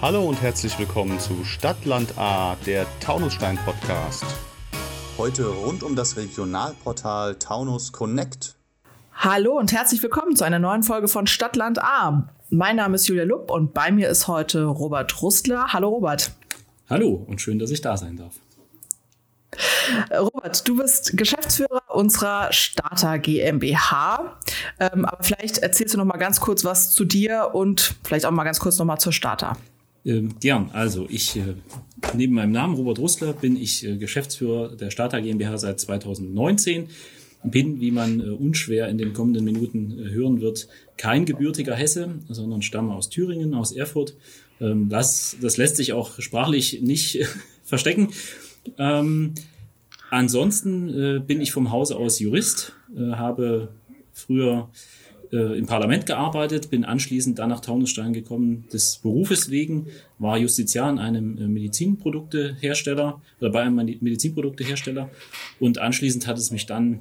Hallo und herzlich willkommen zu Stadtland A, der Taunusstein Podcast. Heute rund um das Regionalportal Taunus Connect. Hallo und herzlich willkommen zu einer neuen Folge von Stadtland A. Mein Name ist Julia Lupp und bei mir ist heute Robert Rustler. Hallo Robert. Hallo und schön, dass ich da sein darf. Äh, Robert, du bist Geschäftsführer unserer Starter GmbH. Ähm, aber vielleicht erzählst du noch mal ganz kurz was zu dir und vielleicht auch mal ganz kurz noch mal zur Starter. Ähm, gern. Also ich, äh, neben meinem Namen Robert Rustler, bin ich äh, Geschäftsführer der Starter GmbH seit 2019. Bin, wie man äh, unschwer in den kommenden Minuten äh, hören wird, kein gebürtiger Hesse, sondern stamme aus Thüringen, aus Erfurt. Ähm, das, das lässt sich auch sprachlich nicht verstecken. Ähm, ansonsten äh, bin ich vom Hause aus Jurist, äh, habe früher äh, im Parlament gearbeitet, bin anschließend dann nach Taunusstein gekommen des Berufes wegen, war Justiziar in einem äh, Medizinproduktehersteller oder bei einem Medizinproduktehersteller und anschließend hat es mich dann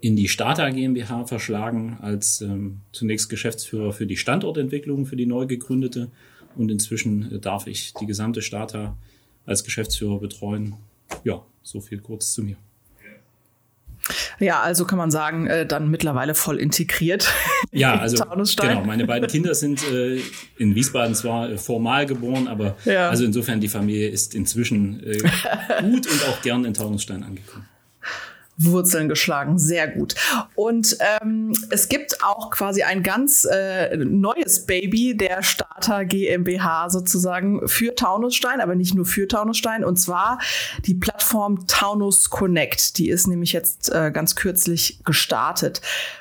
in die Stata GmbH verschlagen als ähm, zunächst Geschäftsführer für die Standortentwicklung für die neu gegründete und inzwischen äh, darf ich die gesamte Stata als Geschäftsführer betreuen. Ja, so viel kurz zu mir. Ja, also kann man sagen, äh, dann mittlerweile voll integriert. Ja, also genau, meine beiden Kinder sind äh, in Wiesbaden zwar äh, formal geboren, aber ja. also insofern die Familie ist inzwischen äh, gut und auch gern in Taunusstein angekommen. Wurzeln geschlagen. Sehr gut. Und ähm, es gibt auch quasi ein ganz äh, neues Baby der Starter GmbH sozusagen für Taunusstein, aber nicht nur für Taunusstein. Und zwar die Plattform Taunus Connect. Die ist nämlich jetzt äh, ganz kürzlich gestartet.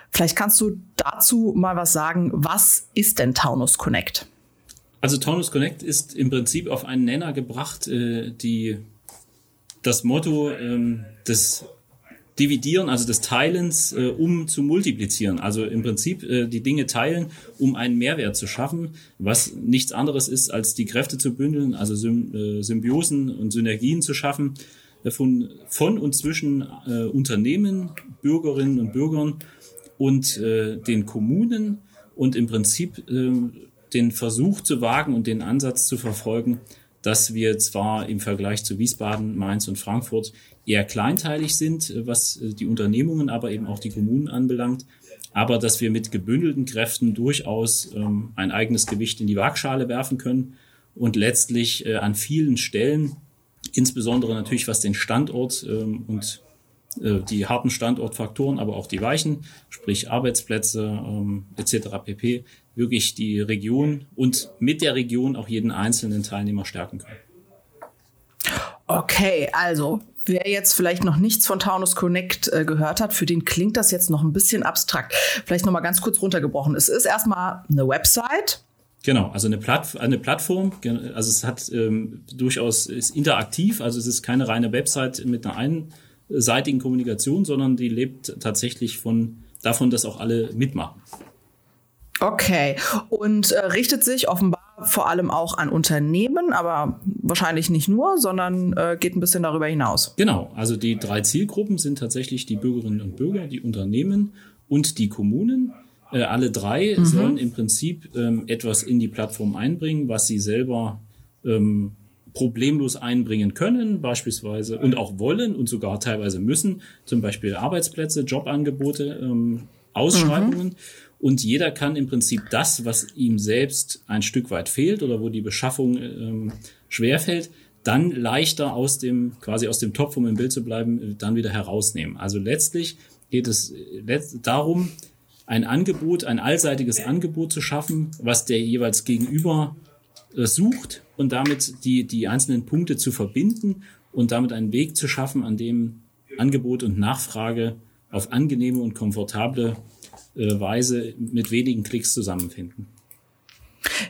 Vielleicht kannst du dazu mal was sagen. Was ist denn Taunus Connect? Also Taunus Connect ist im Prinzip auf einen Nenner gebracht, äh, die das Motto ähm, des Dividieren, also des Teilens, äh, um zu multiplizieren. Also im Prinzip äh, die Dinge teilen, um einen Mehrwert zu schaffen, was nichts anderes ist, als die Kräfte zu bündeln, also Sym äh, Symbiosen und Synergien zu schaffen äh, von, von und zwischen äh, Unternehmen, Bürgerinnen und Bürgern und äh, den Kommunen und im Prinzip äh, den Versuch zu wagen und den Ansatz zu verfolgen, dass wir zwar im Vergleich zu Wiesbaden, Mainz und Frankfurt eher kleinteilig sind, äh, was äh, die Unternehmungen, aber eben auch die Kommunen anbelangt, aber dass wir mit gebündelten Kräften durchaus ähm, ein eigenes Gewicht in die Waagschale werfen können und letztlich äh, an vielen Stellen, insbesondere natürlich was den Standort ähm, und äh, die harten Standortfaktoren, aber auch die weichen, sprich Arbeitsplätze ähm, etc. pp, wirklich die Region und mit der Region auch jeden einzelnen Teilnehmer stärken können. Okay, also wer jetzt vielleicht noch nichts von Taunus Connect äh, gehört hat, für den klingt das jetzt noch ein bisschen abstrakt. Vielleicht noch mal ganz kurz runtergebrochen. Es ist erstmal eine Website. Genau, also eine, Platt, eine Plattform, also es hat ähm, durchaus ist interaktiv, also es ist keine reine Website mit einer einseitigen Kommunikation, sondern die lebt tatsächlich von davon, dass auch alle mitmachen. Okay, und äh, richtet sich offenbar vor allem auch an Unternehmen, aber wahrscheinlich nicht nur, sondern äh, geht ein bisschen darüber hinaus. Genau, also die drei Zielgruppen sind tatsächlich die Bürgerinnen und Bürger, die Unternehmen und die Kommunen. Äh, alle drei mhm. sollen im Prinzip ähm, etwas in die Plattform einbringen, was sie selber ähm, problemlos einbringen können, beispielsweise und auch wollen und sogar teilweise müssen, zum Beispiel Arbeitsplätze, Jobangebote, ähm, Ausschreibungen. Mhm. Und jeder kann im Prinzip das, was ihm selbst ein Stück weit fehlt oder wo die Beschaffung ähm, schwerfällt, dann leichter aus dem, quasi aus dem Topf, um im Bild zu bleiben, äh, dann wieder herausnehmen. Also letztlich geht es äh, darum, ein Angebot, ein allseitiges Angebot zu schaffen, was der jeweils Gegenüber äh, sucht und damit die, die einzelnen Punkte zu verbinden und damit einen Weg zu schaffen, an dem Angebot und Nachfrage auf angenehme und komfortable Weise mit wenigen Klicks zusammenfinden.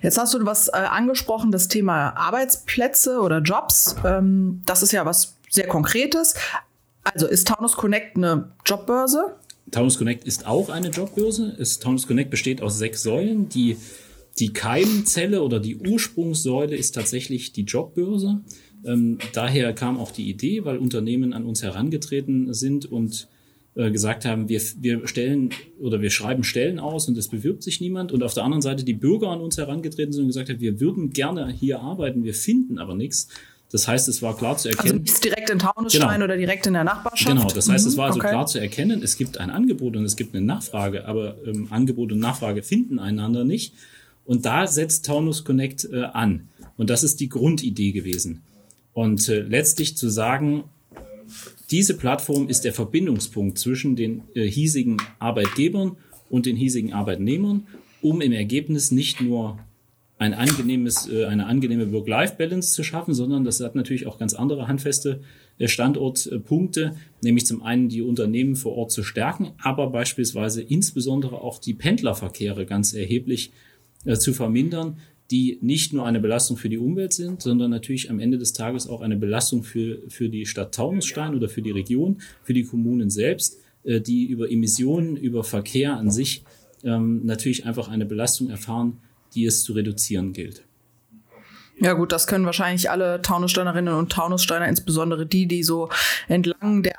Jetzt hast du was äh, angesprochen, das Thema Arbeitsplätze oder Jobs. Ähm, das ist ja was sehr Konkretes. Also ist Taunus Connect eine Jobbörse? Taunus Connect ist auch eine Jobbörse. Es, Taunus Connect besteht aus sechs Säulen. Die, die Keimzelle oder die Ursprungssäule ist tatsächlich die Jobbörse. Ähm, daher kam auch die Idee, weil Unternehmen an uns herangetreten sind und äh, gesagt haben, wir, wir stellen oder wir schreiben Stellen aus und es bewirbt sich niemand. Und auf der anderen Seite die Bürger an uns herangetreten sind und gesagt haben, wir würden gerne hier arbeiten, wir finden aber nichts. Das heißt, es war klar zu also erkennen. Also direkt in Taunusstein genau. oder direkt in der Nachbarschaft? Genau, das heißt, es war also mhm, okay. klar zu erkennen, es gibt ein Angebot und es gibt eine Nachfrage, aber ähm, Angebot und Nachfrage finden einander nicht. Und da setzt Taunus Connect äh, an. Und das ist die Grundidee gewesen. Und äh, letztlich zu sagen, diese Plattform ist der Verbindungspunkt zwischen den äh, hiesigen Arbeitgebern und den hiesigen Arbeitnehmern, um im Ergebnis nicht nur ein angenehmes, äh, eine angenehme Work-Life-Balance zu schaffen, sondern das hat natürlich auch ganz andere handfeste äh, Standortpunkte, nämlich zum einen die Unternehmen vor Ort zu stärken, aber beispielsweise insbesondere auch die Pendlerverkehre ganz erheblich äh, zu vermindern, die nicht nur eine Belastung für die Umwelt sind, sondern natürlich am Ende des Tages auch eine Belastung für, für die Stadt Taunusstein oder für die Region, für die Kommunen selbst, äh, die über Emissionen, über Verkehr an sich ähm, natürlich einfach eine Belastung erfahren, die es zu reduzieren gilt. Ja gut, das können wahrscheinlich alle Taunussteinerinnen und Taunussteiner, insbesondere die, die so entlang der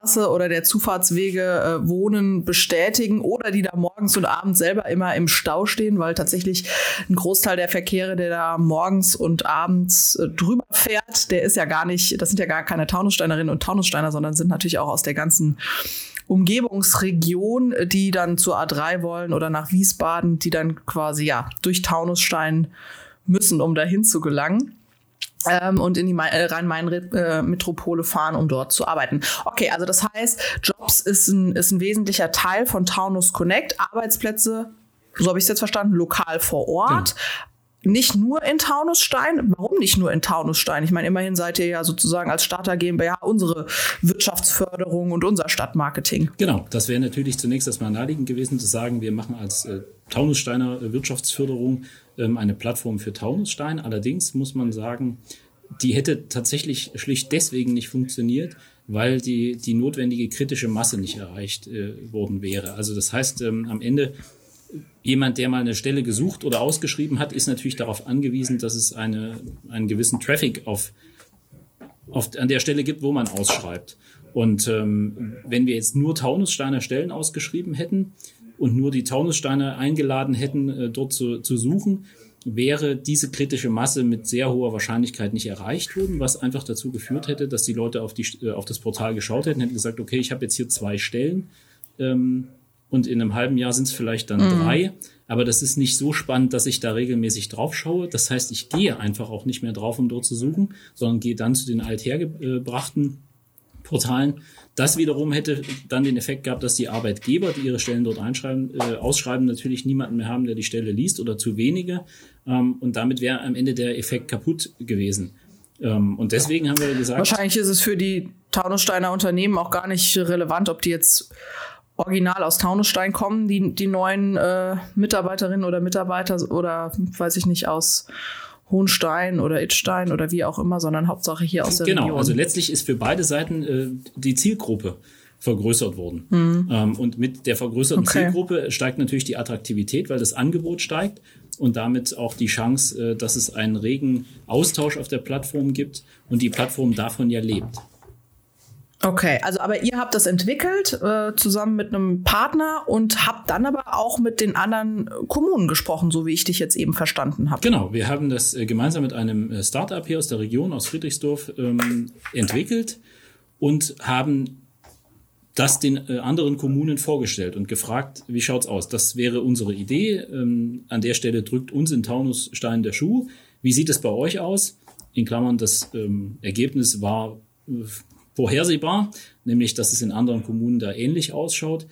A-Straße oder der Zufahrtswege äh, wohnen, bestätigen oder die da morgens und abends selber immer im Stau stehen, weil tatsächlich ein Großteil der Verkehre, der da morgens und abends äh, drüber fährt, der ist ja gar nicht, das sind ja gar keine Taunussteinerinnen und Taunussteiner, sondern sind natürlich auch aus der ganzen Umgebungsregion, die dann zur A3 wollen oder nach Wiesbaden, die dann quasi ja durch Taunusstein müssen, um dahin zu gelangen. Ähm, und in die äh, Rhein-Main-Metropole fahren, um dort zu arbeiten. Okay, also das heißt, Jobs ist ein, ist ein wesentlicher Teil von Taunus Connect. Arbeitsplätze, so habe ich es jetzt verstanden, lokal vor Ort. Genau nicht nur in Taunusstein. Warum nicht nur in Taunusstein? Ich meine, immerhin seid ihr ja sozusagen als Starter GmbH unsere Wirtschaftsförderung und unser Stadtmarketing. Genau, das wäre natürlich zunächst erstmal naheliegend gewesen zu sagen, wir machen als äh, Taunussteiner Wirtschaftsförderung ähm, eine Plattform für Taunusstein. Allerdings muss man sagen, die hätte tatsächlich schlicht deswegen nicht funktioniert, weil die, die notwendige kritische Masse nicht erreicht äh, worden wäre. Also das heißt, ähm, am Ende jemand, der mal eine Stelle gesucht oder ausgeschrieben hat, ist natürlich darauf angewiesen, dass es eine, einen gewissen Traffic auf, auf, an der Stelle gibt, wo man ausschreibt. Und ähm, wenn wir jetzt nur Taunussteiner Stellen ausgeschrieben hätten und nur die Taunussteiner eingeladen hätten, äh, dort zu, zu suchen, wäre diese kritische Masse mit sehr hoher Wahrscheinlichkeit nicht erreicht worden, was einfach dazu geführt hätte, dass die Leute auf, die, äh, auf das Portal geschaut hätten, hätten gesagt, okay, ich habe jetzt hier zwei Stellen. Ähm, und in einem halben Jahr sind es vielleicht dann mhm. drei. Aber das ist nicht so spannend, dass ich da regelmäßig drauf schaue. Das heißt, ich gehe einfach auch nicht mehr drauf, um dort zu suchen, sondern gehe dann zu den althergebrachten Portalen. Das wiederum hätte dann den Effekt gehabt, dass die Arbeitgeber, die ihre Stellen dort einschreiben, äh, ausschreiben, natürlich niemanden mehr haben, der die Stelle liest oder zu wenige. Ähm, und damit wäre am Ende der Effekt kaputt gewesen. Ähm, und deswegen haben wir gesagt. Wahrscheinlich ist es für die Taunussteiner Unternehmen auch gar nicht relevant, ob die jetzt original aus Taunusstein kommen, die, die neuen äh, Mitarbeiterinnen oder Mitarbeiter oder weiß ich nicht, aus Hohenstein oder Itstein oder wie auch immer, sondern Hauptsache hier aus der genau, Region. Genau, also letztlich ist für beide Seiten äh, die Zielgruppe vergrößert worden. Mhm. Ähm, und mit der vergrößerten okay. Zielgruppe steigt natürlich die Attraktivität, weil das Angebot steigt und damit auch die Chance, äh, dass es einen regen Austausch auf der Plattform gibt und die Plattform davon ja lebt. Okay, also aber ihr habt das entwickelt äh, zusammen mit einem Partner und habt dann aber auch mit den anderen Kommunen gesprochen, so wie ich dich jetzt eben verstanden habe. Genau, wir haben das äh, gemeinsam mit einem äh, Startup hier aus der Region, aus Friedrichsdorf, ähm, entwickelt und haben das den äh, anderen Kommunen vorgestellt und gefragt, wie schaut's aus? Das wäre unsere Idee. Ähm, an der Stelle drückt uns in Taunusstein der Schuh. Wie sieht es bei euch aus? In Klammern, das ähm, Ergebnis war äh, vorhersehbar, nämlich dass es in anderen Kommunen da ähnlich ausschaut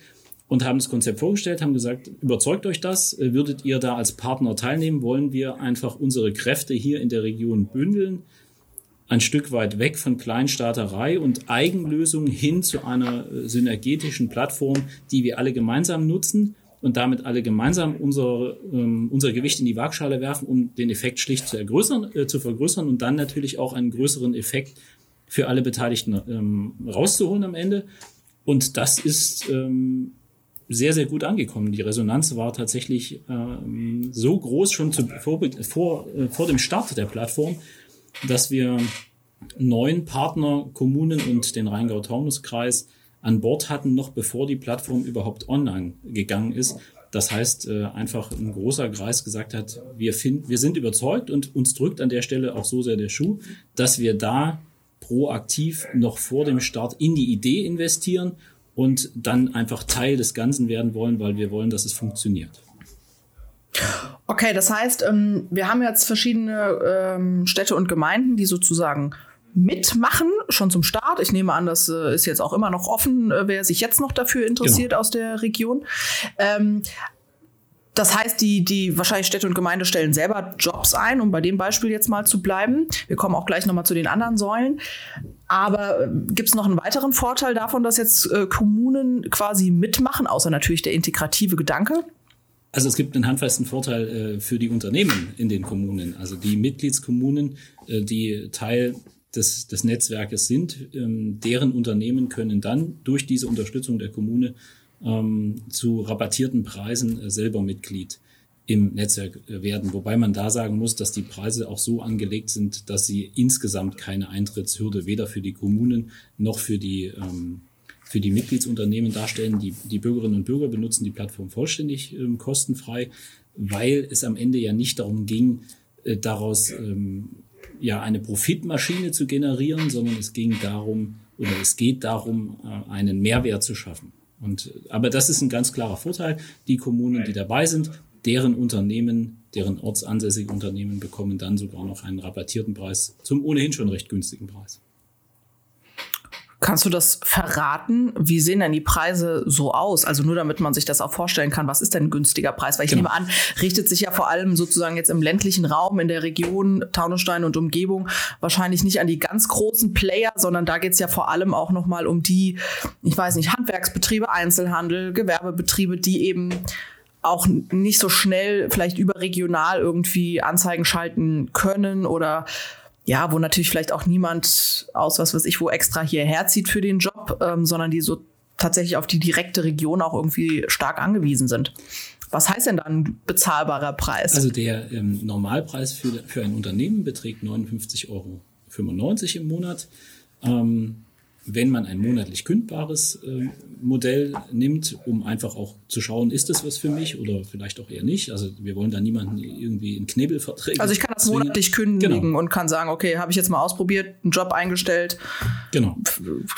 und haben das Konzept vorgestellt, haben gesagt, überzeugt euch das, würdet ihr da als Partner teilnehmen, wollen wir einfach unsere Kräfte hier in der Region bündeln, ein Stück weit weg von Kleinstaaterei und Eigenlösungen hin zu einer äh, synergetischen Plattform, die wir alle gemeinsam nutzen und damit alle gemeinsam unser, ähm, unser Gewicht in die Waagschale werfen, um den Effekt schlicht zu, ergrößern, äh, zu vergrößern und dann natürlich auch einen größeren Effekt für alle Beteiligten ähm, rauszuholen am Ende. Und das ist ähm, sehr, sehr gut angekommen. Die Resonanz war tatsächlich ähm, so groß schon zu, vor, vor, äh, vor dem Start der Plattform, dass wir neun Partner, Kommunen und den Rheingau-Taunus-Kreis an Bord hatten, noch bevor die Plattform überhaupt online gegangen ist. Das heißt, äh, einfach ein großer Kreis gesagt hat, wir, finden, wir sind überzeugt und uns drückt an der Stelle auch so sehr der Schuh, dass wir da proaktiv noch vor dem Start in die Idee investieren und dann einfach Teil des Ganzen werden wollen, weil wir wollen, dass es funktioniert. Okay, das heißt, ähm, wir haben jetzt verschiedene ähm, Städte und Gemeinden, die sozusagen mitmachen, schon zum Start. Ich nehme an, das äh, ist jetzt auch immer noch offen, äh, wer sich jetzt noch dafür interessiert genau. aus der Region. Das heißt, die, die wahrscheinlich Städte und Gemeinde stellen selber Jobs ein, um bei dem Beispiel jetzt mal zu bleiben. Wir kommen auch gleich nochmal zu den anderen Säulen. Aber äh, gibt es noch einen weiteren Vorteil davon, dass jetzt äh, Kommunen quasi mitmachen, außer natürlich der integrative Gedanke? Also es gibt einen handfesten Vorteil äh, für die Unternehmen in den Kommunen. Also die Mitgliedskommunen, äh, die Teil des, des Netzwerkes sind, ähm, deren Unternehmen können dann durch diese Unterstützung der Kommune ähm, zu rabattierten Preisen äh, selber Mitglied im Netzwerk äh, werden. Wobei man da sagen muss, dass die Preise auch so angelegt sind, dass sie insgesamt keine Eintrittshürde weder für die Kommunen noch für die, ähm, für die Mitgliedsunternehmen darstellen. Die, die Bürgerinnen und Bürger benutzen die Plattform vollständig ähm, kostenfrei, weil es am Ende ja nicht darum ging, äh, daraus ähm, ja eine Profitmaschine zu generieren, sondern es ging darum oder es geht darum, äh, einen Mehrwert zu schaffen. Und, aber das ist ein ganz klarer Vorteil. Die Kommunen, die dabei sind, deren Unternehmen, deren ortsansässige Unternehmen bekommen dann sogar noch einen rabattierten Preis zum ohnehin schon recht günstigen Preis. Kannst du das verraten? Wie sehen denn die Preise so aus? Also nur damit man sich das auch vorstellen kann, was ist denn ein günstiger Preis? Weil ich genau. nehme an, richtet sich ja vor allem sozusagen jetzt im ländlichen Raum, in der Region Taunusstein und Umgebung wahrscheinlich nicht an die ganz großen Player, sondern da geht es ja vor allem auch nochmal um die, ich weiß nicht, Handwerksbetriebe, Einzelhandel, Gewerbebetriebe, die eben auch nicht so schnell vielleicht überregional irgendwie Anzeigen schalten können oder ja, wo natürlich vielleicht auch niemand aus was weiß ich wo extra hierher zieht für den Job, ähm, sondern die so tatsächlich auf die direkte Region auch irgendwie stark angewiesen sind. Was heißt denn dann bezahlbarer Preis? Also der ähm, Normalpreis für, für ein Unternehmen beträgt 59,95 Euro im Monat. Ähm, wenn man ein monatlich kündbares äh, Modell nimmt, um einfach auch zu schauen, ist das was für mich oder vielleicht auch eher nicht. Also wir wollen da niemanden irgendwie in Knebelverträge. Also ich kann das zwingen. monatlich kündigen genau. und kann sagen, okay, habe ich jetzt mal ausprobiert, einen Job eingestellt. Genau.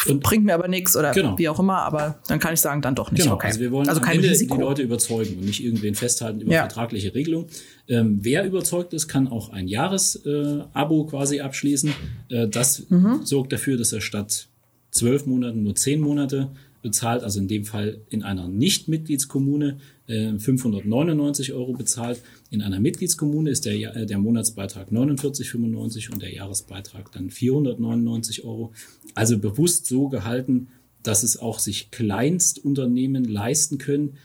Und bringt mir aber nichts oder genau. wie auch immer, aber dann kann ich sagen, dann doch nicht. Genau. Okay. Also wir wollen also kein Risiko. die Leute überzeugen und nicht irgendwen festhalten über ja. vertragliche Regelungen. Ähm, wer überzeugt ist, kann auch ein Jahresabo äh, quasi abschließen. Äh, das mhm. sorgt dafür, dass er statt zwölf Monaten nur zehn Monate bezahlt, also in dem Fall in einer Nicht-Mitgliedskommune äh, 599 Euro bezahlt. In einer Mitgliedskommune ist der, äh, der Monatsbeitrag 49,95 und der Jahresbeitrag dann 499 Euro. Also bewusst so gehalten, dass es auch sich Kleinstunternehmen leisten können.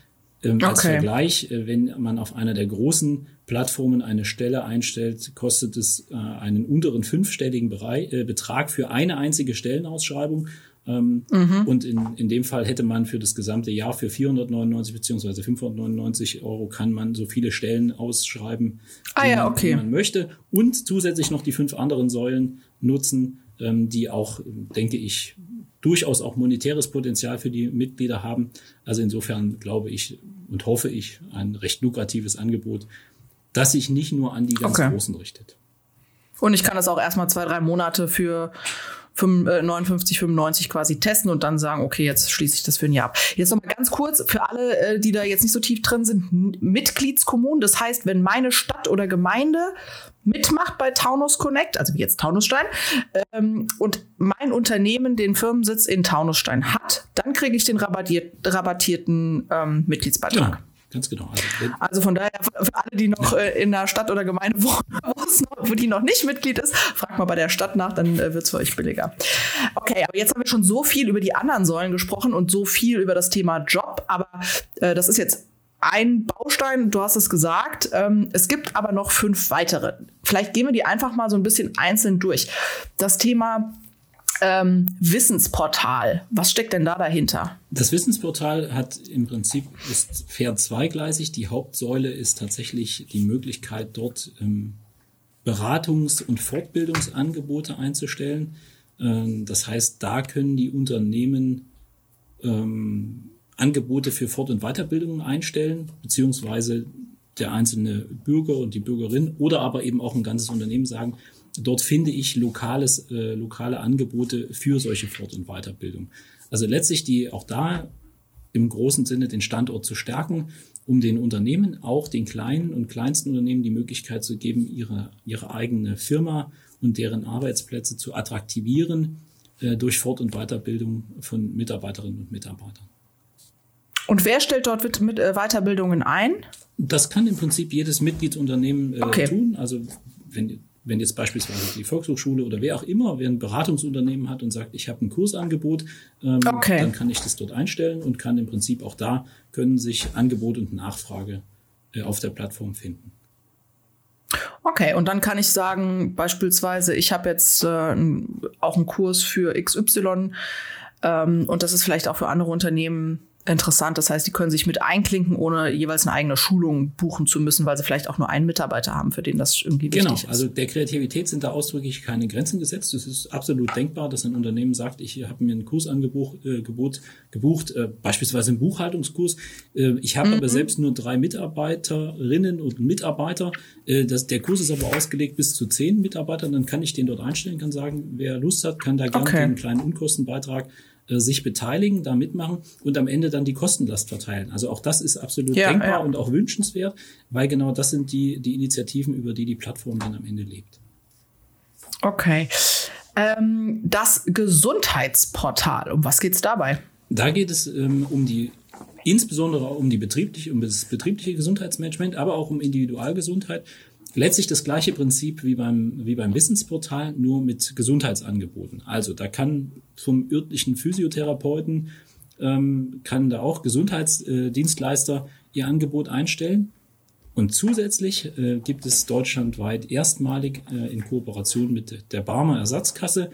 Ähm, okay. Als Vergleich, äh, wenn man auf einer der großen Plattformen eine Stelle einstellt, kostet es äh, einen unteren fünfstelligen Bereich, äh, Betrag für eine einzige Stellenausschreibung. Ähm, mhm. Und in, in dem Fall hätte man für das gesamte Jahr für 499 beziehungsweise 599 Euro kann man so viele Stellen ausschreiben, ah, ja, okay. man möchte. Und zusätzlich noch die fünf anderen Säulen nutzen, ähm, die auch, denke ich, durchaus auch monetäres Potenzial für die Mitglieder haben. Also insofern glaube ich und hoffe ich ein recht lukratives Angebot, das sich nicht nur an die ganz okay. Großen richtet. Und ich kann das auch erstmal zwei, drei Monate für 59, 95 äh, quasi testen und dann sagen, okay, jetzt schließe ich das für ein Jahr ab. Jetzt nochmal ganz kurz für alle, äh, die da jetzt nicht so tief drin sind, Mitgliedskommunen. Das heißt, wenn meine Stadt oder Gemeinde mitmacht bei Taunus Connect, also wie jetzt Taunusstein, ähm, und mein Unternehmen den Firmensitz in Taunusstein hat, dann kriege ich den rabattierten ähm, Mitgliedsbeitrag. Genau. Ganz genau. Also, also, von daher, für alle, die noch äh, in der Stadt oder Gemeinde wohnen, wo die noch nicht Mitglied ist, fragt mal bei der Stadt nach, dann äh, wird es für euch billiger. Okay, aber jetzt haben wir schon so viel über die anderen Säulen gesprochen und so viel über das Thema Job, aber äh, das ist jetzt ein Baustein, du hast es gesagt. Ähm, es gibt aber noch fünf weitere. Vielleicht gehen wir die einfach mal so ein bisschen einzeln durch. Das Thema ähm, Wissensportal. Was steckt denn da dahinter? Das Wissensportal hat im Prinzip ist fair zweigleisig. Die Hauptsäule ist tatsächlich die Möglichkeit, dort ähm, Beratungs- und Fortbildungsangebote einzustellen. Ähm, das heißt, da können die Unternehmen ähm, Angebote für Fort- und Weiterbildungen einstellen, beziehungsweise der einzelne Bürger und die Bürgerin oder aber eben auch ein ganzes Unternehmen sagen, dort finde ich lokales, äh, lokale Angebote für solche Fort- und Weiterbildung. Also letztlich die auch da im großen Sinne den Standort zu stärken, um den Unternehmen, auch den kleinen und kleinsten Unternehmen die Möglichkeit zu geben, ihre, ihre eigene Firma und deren Arbeitsplätze zu attraktivieren äh, durch Fort- und Weiterbildung von Mitarbeiterinnen und Mitarbeitern. Und wer stellt dort mit, mit äh, Weiterbildungen ein? Das kann im Prinzip jedes Mitgliedsunternehmen äh, okay. tun. Also wenn, wenn jetzt beispielsweise die Volkshochschule oder wer auch immer, wer ein Beratungsunternehmen hat und sagt, ich habe ein Kursangebot, ähm, okay. dann kann ich das dort einstellen und kann im Prinzip auch da können sich Angebot und Nachfrage äh, auf der Plattform finden. Okay, und dann kann ich sagen, beispielsweise, ich habe jetzt äh, auch einen Kurs für XY ähm, und das ist vielleicht auch für andere Unternehmen interessant. Das heißt, die können sich mit einklinken, ohne jeweils eine eigene Schulung buchen zu müssen, weil sie vielleicht auch nur einen Mitarbeiter haben, für den das irgendwie genau. wichtig ist. Also der Kreativität sind da ausdrücklich keine Grenzen gesetzt. Es ist absolut denkbar, dass ein Unternehmen sagt, ich habe mir ein Kursangebot äh, gebot, gebucht, äh, beispielsweise einen Buchhaltungskurs. Äh, ich habe mhm. aber selbst nur drei Mitarbeiterinnen und Mitarbeiter. Äh, das, der Kurs ist aber ausgelegt bis zu zehn Mitarbeitern. Dann kann ich den dort einstellen, kann sagen, wer Lust hat, kann da gerne okay. einen kleinen Unkostenbeitrag sich beteiligen, da mitmachen und am Ende dann die Kostenlast verteilen. Also auch das ist absolut ja, denkbar ja. und auch wünschenswert, weil genau das sind die, die Initiativen, über die die Plattform dann am Ende lebt. Okay. Ähm, das Gesundheitsportal, um was geht es dabei? Da geht es ähm, um die insbesondere um die betriebliche, um das betriebliche Gesundheitsmanagement, aber auch um Individualgesundheit. Letztlich das gleiche Prinzip wie beim, wie beim Wissensportal, nur mit Gesundheitsangeboten. Also da kann vom örtlichen Physiotherapeuten, ähm, kann da auch Gesundheitsdienstleister ihr Angebot einstellen. Und zusätzlich äh, gibt es deutschlandweit erstmalig äh, in Kooperation mit der Barmer Ersatzkasse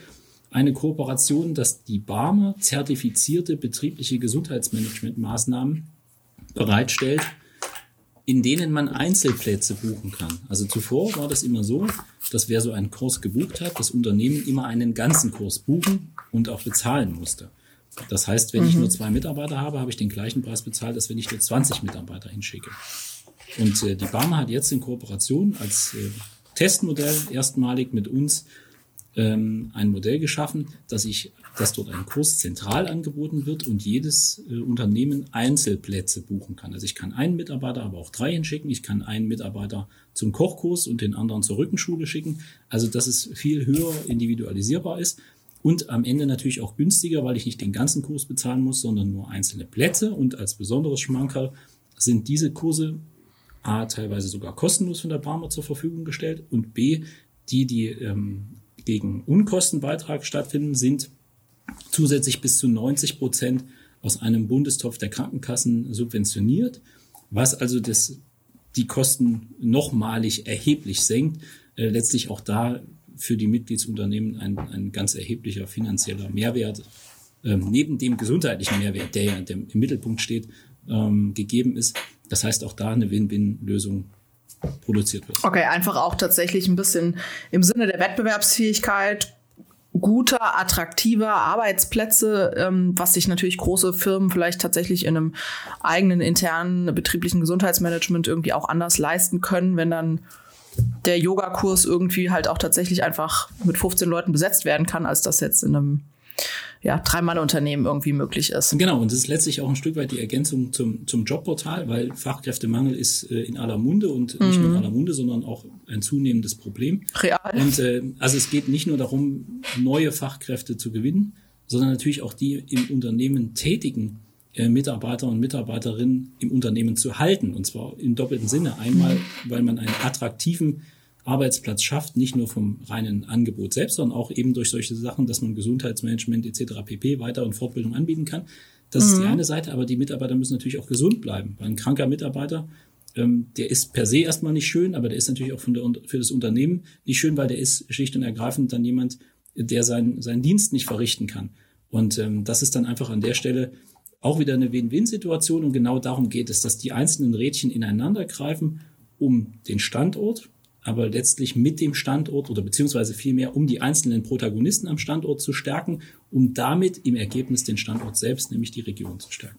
eine Kooperation, dass die Barmer zertifizierte betriebliche Gesundheitsmanagementmaßnahmen bereitstellt in denen man Einzelplätze buchen kann. Also zuvor war das immer so, dass wer so einen Kurs gebucht hat, das Unternehmen immer einen ganzen Kurs buchen und auch bezahlen musste. Das heißt, wenn mhm. ich nur zwei Mitarbeiter habe, habe ich den gleichen Preis bezahlt, als wenn ich nur 20 Mitarbeiter hinschicke. Und äh, die Barmer hat jetzt in Kooperation als äh, Testmodell erstmalig mit uns ähm, ein Modell geschaffen, dass ich, dass dort ein Kurs zentral angeboten wird und jedes äh, Unternehmen Einzelplätze buchen kann. Also ich kann einen Mitarbeiter, aber auch drei hinschicken. Ich kann einen Mitarbeiter zum Kochkurs und den anderen zur Rückenschule schicken. Also dass es viel höher individualisierbar ist und am Ende natürlich auch günstiger, weil ich nicht den ganzen Kurs bezahlen muss, sondern nur einzelne Plätze. Und als besonderes Schmankerl sind diese Kurse A, teilweise sogar kostenlos von der Barmer zur Verfügung gestellt und B, die, die ähm, gegen Unkostenbeitrag stattfinden, sind zusätzlich bis zu 90 Prozent aus einem Bundestopf der Krankenkassen subventioniert, was also das, die Kosten nochmalig erheblich senkt. Äh, letztlich auch da für die Mitgliedsunternehmen ein, ein ganz erheblicher finanzieller Mehrwert, ähm, neben dem gesundheitlichen Mehrwert, der ja im Mittelpunkt steht, ähm, gegeben ist. Das heißt auch da eine Win-Win-Lösung produziert wird. Okay, einfach auch tatsächlich ein bisschen im Sinne der Wettbewerbsfähigkeit guter, attraktiver Arbeitsplätze, ähm, was sich natürlich große Firmen vielleicht tatsächlich in einem eigenen internen betrieblichen Gesundheitsmanagement irgendwie auch anders leisten können, wenn dann der Yogakurs irgendwie halt auch tatsächlich einfach mit 15 Leuten besetzt werden kann, als das jetzt in einem ja, Drei-Mann-Unternehmen irgendwie möglich ist. Genau, und das ist letztlich auch ein Stück weit die Ergänzung zum, zum Jobportal, weil Fachkräftemangel ist äh, in aller Munde und nicht nur in mhm. aller Munde, sondern auch ein zunehmendes Problem. Real. Und äh, also es geht nicht nur darum, neue Fachkräfte zu gewinnen, sondern natürlich auch die im Unternehmen tätigen äh, Mitarbeiter und Mitarbeiterinnen im Unternehmen zu halten. Und zwar im doppelten Sinne. Einmal, weil man einen attraktiven Arbeitsplatz schafft, nicht nur vom reinen Angebot selbst, sondern auch eben durch solche Sachen, dass man Gesundheitsmanagement etc. pp. weiter und Fortbildung anbieten kann. Das mhm. ist die mhm. eine Seite, aber die Mitarbeiter müssen natürlich auch gesund bleiben. Weil ein kranker Mitarbeiter, ähm, der ist per se erstmal nicht schön, aber der ist natürlich auch der, für das Unternehmen nicht schön, weil der ist schlicht und ergreifend dann jemand, der sein, seinen Dienst nicht verrichten kann. Und ähm, das ist dann einfach an der Stelle auch wieder eine Win-Win-Situation und genau darum geht es, dass die einzelnen Rädchen ineinander greifen, um den Standort aber letztlich mit dem Standort oder beziehungsweise vielmehr um die einzelnen Protagonisten am Standort zu stärken, um damit im Ergebnis den Standort selbst, nämlich die Region zu stärken.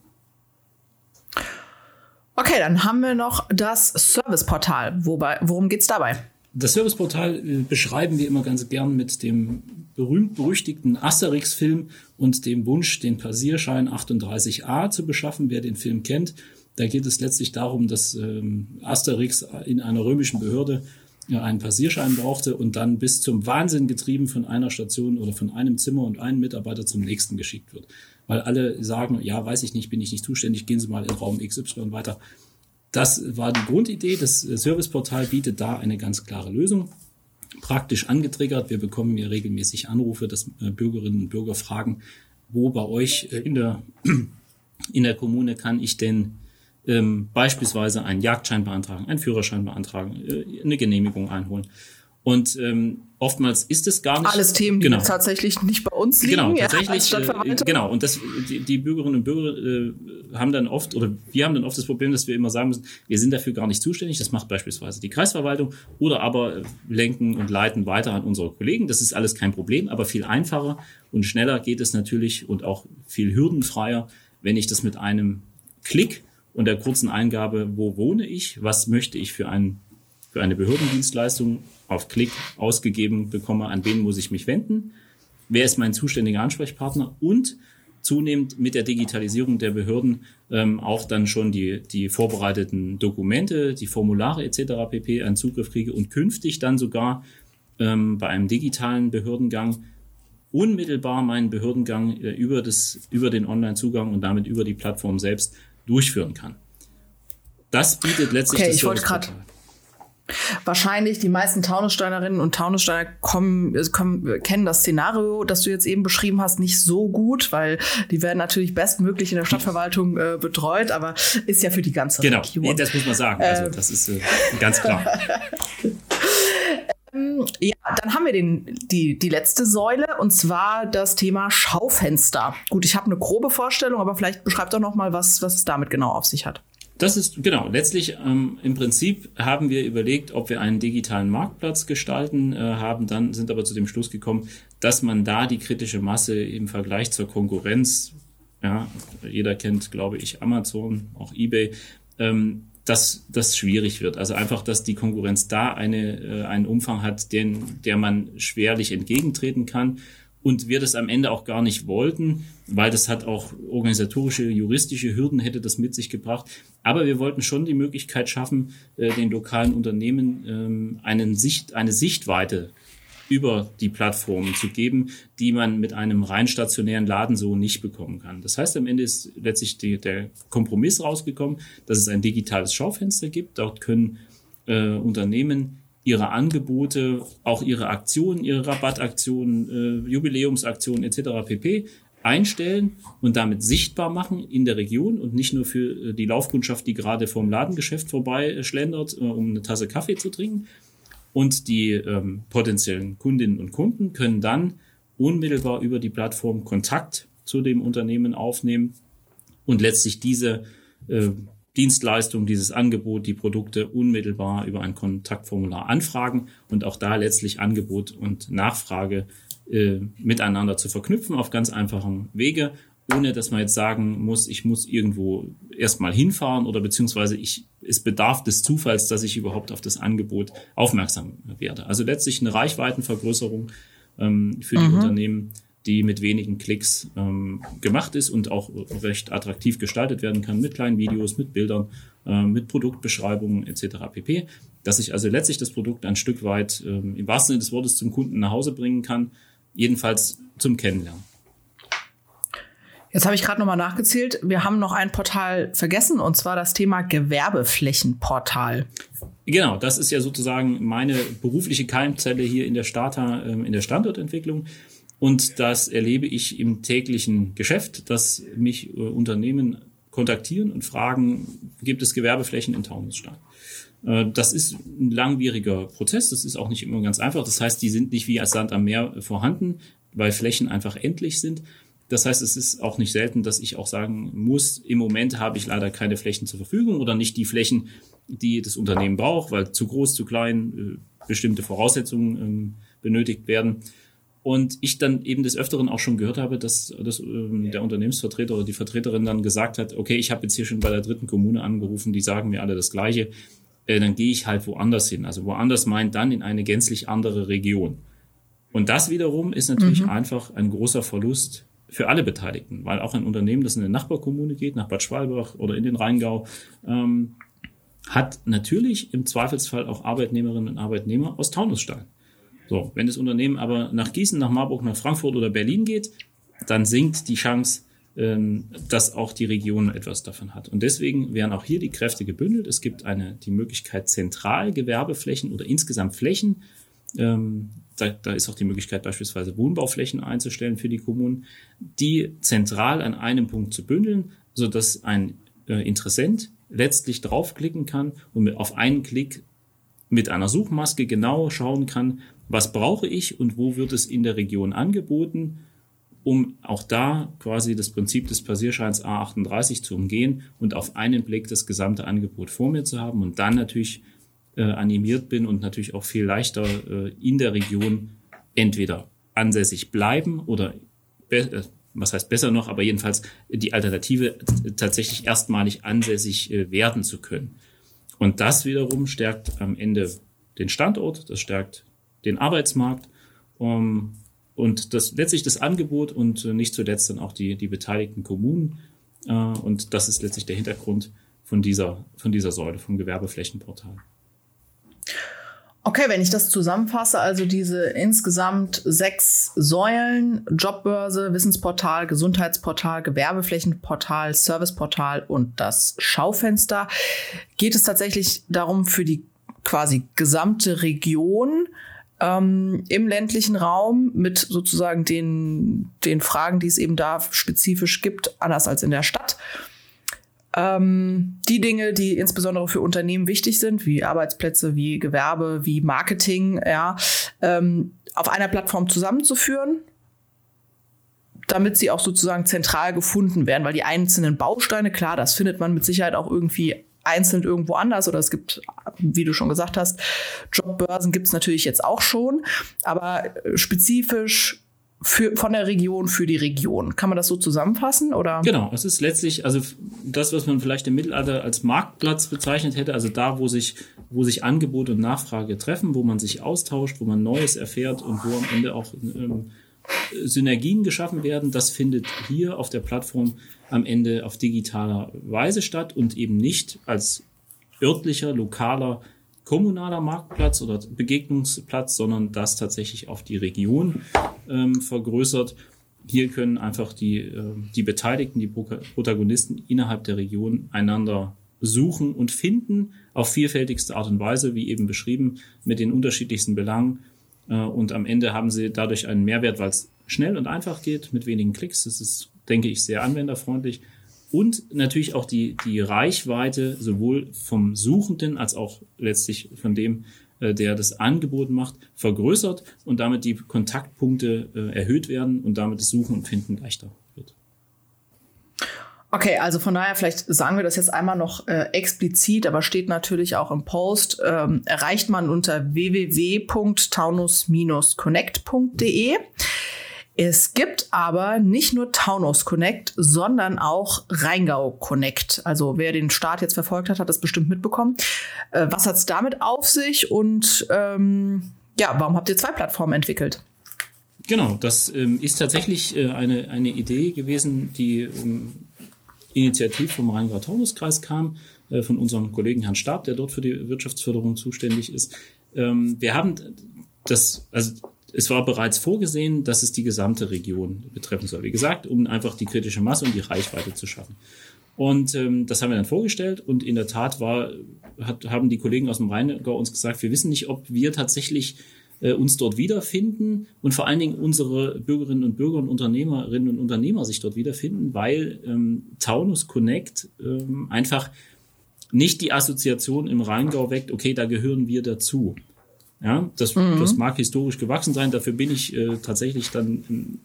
Okay, dann haben wir noch das Serviceportal. Wobei, worum geht's dabei? Das Serviceportal äh, beschreiben wir immer ganz gern mit dem berühmt-berüchtigten Asterix-Film und dem Wunsch, den Passierschein 38a zu beschaffen. Wer den Film kennt, da geht es letztlich darum, dass ähm, Asterix in einer römischen Behörde einen Passierschein brauchte und dann bis zum Wahnsinn getrieben von einer Station oder von einem Zimmer und einem Mitarbeiter zum nächsten geschickt wird. Weil alle sagen, ja, weiß ich nicht, bin ich nicht zuständig, gehen Sie mal in Raum XY weiter. Das war die Grundidee. Das Serviceportal bietet da eine ganz klare Lösung. Praktisch angetriggert. Wir bekommen ja regelmäßig Anrufe, dass äh, Bürgerinnen und Bürger fragen, wo bei euch äh, in der, in der Kommune kann ich denn ähm, beispielsweise einen Jagdschein beantragen, einen Führerschein beantragen, äh, eine Genehmigung einholen. Und ähm, oftmals ist es gar nicht. Alles Themen, die genau. tatsächlich nicht bei uns liegen. Genau, tatsächlich. Ja, äh, genau. Und das, die, die Bürgerinnen und Bürger äh, haben dann oft, oder wir haben dann oft das Problem, dass wir immer sagen müssen, wir sind dafür gar nicht zuständig. Das macht beispielsweise die Kreisverwaltung oder aber äh, lenken und leiten weiter an unsere Kollegen. Das ist alles kein Problem, aber viel einfacher und schneller geht es natürlich und auch viel hürdenfreier, wenn ich das mit einem Klick und der kurzen Eingabe, wo wohne ich, was möchte ich für, ein, für eine Behördendienstleistung auf Klick ausgegeben bekomme, an wen muss ich mich wenden, wer ist mein zuständiger Ansprechpartner und zunehmend mit der Digitalisierung der Behörden ähm, auch dann schon die, die vorbereiteten Dokumente, die Formulare etc. pp. einen Zugriff kriege und künftig dann sogar ähm, bei einem digitalen Behördengang unmittelbar meinen Behördengang äh, über, das, über den Online-Zugang und damit über die Plattform selbst durchführen kann. Das bietet letztlich okay, das ich wollte gerade Wahrscheinlich die meisten Taunussteinerinnen und Taunussteiner kommen, kommen, kennen das Szenario, das du jetzt eben beschrieben hast, nicht so gut, weil die werden natürlich bestmöglich in der Stadtverwaltung äh, betreut, aber ist ja für die ganze genau. Region. Genau, das muss man sagen. Also das ist äh, ganz klar. Ähm, ja, dann haben wir den, die, die letzte Säule und zwar das Thema Schaufenster. Gut, ich habe eine grobe Vorstellung, aber vielleicht beschreibt doch noch mal, was, was es damit genau auf sich hat. Das ist genau. Letztlich ähm, im Prinzip haben wir überlegt, ob wir einen digitalen Marktplatz gestalten, äh, haben dann sind aber zu dem Schluss gekommen, dass man da die kritische Masse im Vergleich zur Konkurrenz, ja, jeder kennt, glaube ich, Amazon, auch eBay, ähm, dass das schwierig wird. Also einfach, dass die Konkurrenz da eine, äh, einen Umfang hat, den, der man schwerlich entgegentreten kann und wir das am Ende auch gar nicht wollten, weil das hat auch organisatorische, juristische Hürden hätte das mit sich gebracht. Aber wir wollten schon die Möglichkeit schaffen, äh, den lokalen Unternehmen ähm, einen Sicht, eine Sichtweite über die Plattformen zu geben, die man mit einem rein stationären Laden so nicht bekommen kann. Das heißt, am Ende ist letztlich die, der Kompromiss rausgekommen, dass es ein digitales Schaufenster gibt. Dort können äh, Unternehmen ihre Angebote, auch ihre Aktionen, ihre Rabattaktionen, äh, Jubiläumsaktionen etc. pp. einstellen und damit sichtbar machen in der Region und nicht nur für äh, die Laufkundschaft, die gerade vorm Ladengeschäft vorbei äh, schlendert, äh, um eine Tasse Kaffee zu trinken. Und die ähm, potenziellen Kundinnen und Kunden können dann unmittelbar über die Plattform Kontakt zu dem Unternehmen aufnehmen und letztlich diese äh, Dienstleistung, dieses Angebot, die Produkte unmittelbar über ein Kontaktformular anfragen und auch da letztlich Angebot und Nachfrage äh, miteinander zu verknüpfen auf ganz einfachen Wege, ohne dass man jetzt sagen muss, ich muss irgendwo erstmal hinfahren oder beziehungsweise ich, es bedarf des Zufalls, dass ich überhaupt auf das Angebot aufmerksam werde. Also letztlich eine Reichweitenvergrößerung ähm, für die mhm. Unternehmen, die mit wenigen Klicks ähm, gemacht ist und auch recht attraktiv gestaltet werden kann mit kleinen Videos, mit Bildern, äh, mit Produktbeschreibungen etc. pp. Dass ich also letztlich das Produkt ein Stück weit ähm, im wahrsten Sinne des Wortes zum Kunden nach Hause bringen kann, jedenfalls zum Kennenlernen. Jetzt habe ich gerade nochmal nachgezählt. Wir haben noch ein Portal vergessen, und zwar das Thema Gewerbeflächenportal. Genau, das ist ja sozusagen meine berufliche Keimzelle hier in der Starter, ähm, in der Standortentwicklung. Und das erlebe ich im täglichen Geschäft, dass mich äh, Unternehmen kontaktieren und fragen, gibt es Gewerbeflächen in Taunusstein? Äh, das ist ein langwieriger Prozess, das ist auch nicht immer ganz einfach. Das heißt, die sind nicht wie als Sand am Meer vorhanden, weil Flächen einfach endlich sind. Das heißt, es ist auch nicht selten, dass ich auch sagen muss, im Moment habe ich leider keine Flächen zur Verfügung oder nicht die Flächen, die das Unternehmen braucht, weil zu groß, zu klein, bestimmte Voraussetzungen ähm, benötigt werden. Und ich dann eben des Öfteren auch schon gehört habe, dass, dass ähm, der Unternehmensvertreter oder die Vertreterin dann gesagt hat, okay, ich habe jetzt hier schon bei der dritten Kommune angerufen, die sagen mir alle das Gleiche, äh, dann gehe ich halt woanders hin. Also woanders meint dann in eine gänzlich andere Region. Und das wiederum ist natürlich mhm. einfach ein großer Verlust für alle Beteiligten, weil auch ein Unternehmen, das in eine Nachbarkommune geht, nach Bad Schwalbach oder in den Rheingau, ähm, hat natürlich im Zweifelsfall auch Arbeitnehmerinnen und Arbeitnehmer aus Taunusstein. So, wenn das Unternehmen aber nach Gießen, nach Marburg, nach Frankfurt oder Berlin geht, dann sinkt die Chance, ähm, dass auch die Region etwas davon hat. Und deswegen werden auch hier die Kräfte gebündelt. Es gibt eine, die Möglichkeit, zentral Gewerbeflächen oder insgesamt Flächen, ähm, da, da ist auch die Möglichkeit, beispielsweise Wohnbauflächen einzustellen für die Kommunen, die zentral an einem Punkt zu bündeln, so dass ein äh, Interessent letztlich draufklicken kann und mit, auf einen Klick mit einer Suchmaske genau schauen kann, was brauche ich und wo wird es in der Region angeboten, um auch da quasi das Prinzip des Passierscheins A38 zu umgehen und auf einen Blick das gesamte Angebot vor mir zu haben und dann natürlich äh, animiert bin und natürlich auch viel leichter äh, in der Region entweder ansässig bleiben oder äh, was heißt besser noch, aber jedenfalls die Alternative tatsächlich erstmalig ansässig äh, werden zu können. Und das wiederum stärkt am Ende den Standort, das stärkt den Arbeitsmarkt um, und das letztlich das Angebot und äh, nicht zuletzt dann auch die, die beteiligten Kommunen. Äh, und das ist letztlich der Hintergrund von dieser, von dieser Säule, vom Gewerbeflächenportal. Okay, wenn ich das zusammenfasse, also diese insgesamt sechs Säulen, Jobbörse, Wissensportal, Gesundheitsportal, Gewerbeflächenportal, Serviceportal und das Schaufenster, geht es tatsächlich darum, für die quasi gesamte Region ähm, im ländlichen Raum mit sozusagen den, den Fragen, die es eben da spezifisch gibt, anders als in der Stadt, ähm, die Dinge, die insbesondere für Unternehmen wichtig sind, wie Arbeitsplätze, wie Gewerbe, wie Marketing, ja, ähm, auf einer Plattform zusammenzuführen, damit sie auch sozusagen zentral gefunden werden, weil die einzelnen Bausteine, klar, das findet man mit Sicherheit auch irgendwie einzeln irgendwo anders oder es gibt, wie du schon gesagt hast, Jobbörsen gibt es natürlich jetzt auch schon, aber spezifisch für, von der Region für die Region. Kann man das so zusammenfassen? Oder? Genau, es ist letztlich, also das, was man vielleicht im Mittelalter als Marktplatz bezeichnet hätte, also da, wo sich, wo sich Angebot und Nachfrage treffen, wo man sich austauscht, wo man Neues erfährt und wo am Ende auch ähm, Synergien geschaffen werden, das findet hier auf der Plattform am Ende auf digitaler Weise statt und eben nicht als örtlicher, lokaler kommunaler Marktplatz oder Begegnungsplatz, sondern das tatsächlich auf die Region ähm, vergrößert. Hier können einfach die, äh, die Beteiligten, die Protagonisten innerhalb der Region einander suchen und finden auf vielfältigste Art und Weise, wie eben beschrieben, mit den unterschiedlichsten Belangen. Äh, und am Ende haben sie dadurch einen Mehrwert, weil es schnell und einfach geht, mit wenigen Klicks. Das ist, denke ich, sehr anwenderfreundlich und natürlich auch die, die Reichweite sowohl vom Suchenden als auch letztlich von dem, äh, der das Angebot macht, vergrößert und damit die Kontaktpunkte äh, erhöht werden und damit das Suchen und Finden leichter wird. Okay, also von daher, vielleicht sagen wir das jetzt einmal noch äh, explizit, aber steht natürlich auch im Post, ähm, erreicht man unter www.taunus-connect.de. Es gibt aber nicht nur Taunus Connect, sondern auch Rheingau Connect. Also wer den Start jetzt verfolgt hat, hat das bestimmt mitbekommen. Äh, was hat es damit auf sich und ähm, ja, warum habt ihr zwei Plattformen entwickelt? Genau, das ähm, ist tatsächlich äh, eine, eine Idee gewesen, die ähm, initiativ vom Rheingau-Taunus-Kreis kam, äh, von unserem Kollegen Herrn Stab, der dort für die Wirtschaftsförderung zuständig ist. Ähm, wir haben das, also es war bereits vorgesehen, dass es die gesamte Region betreffen soll. Wie gesagt, um einfach die kritische Masse und die Reichweite zu schaffen. Und ähm, das haben wir dann vorgestellt und in der Tat war, hat, haben die Kollegen aus dem Rheingau uns gesagt, wir wissen nicht, ob wir tatsächlich äh, uns dort wiederfinden und vor allen Dingen unsere Bürgerinnen und Bürger und Unternehmerinnen und Unternehmer sich dort wiederfinden, weil ähm, Taunus Connect ähm, einfach nicht die Assoziation im Rheingau weckt, okay, da gehören wir dazu. Ja, das, mhm. das mag historisch gewachsen sein. Dafür bin ich äh, tatsächlich dann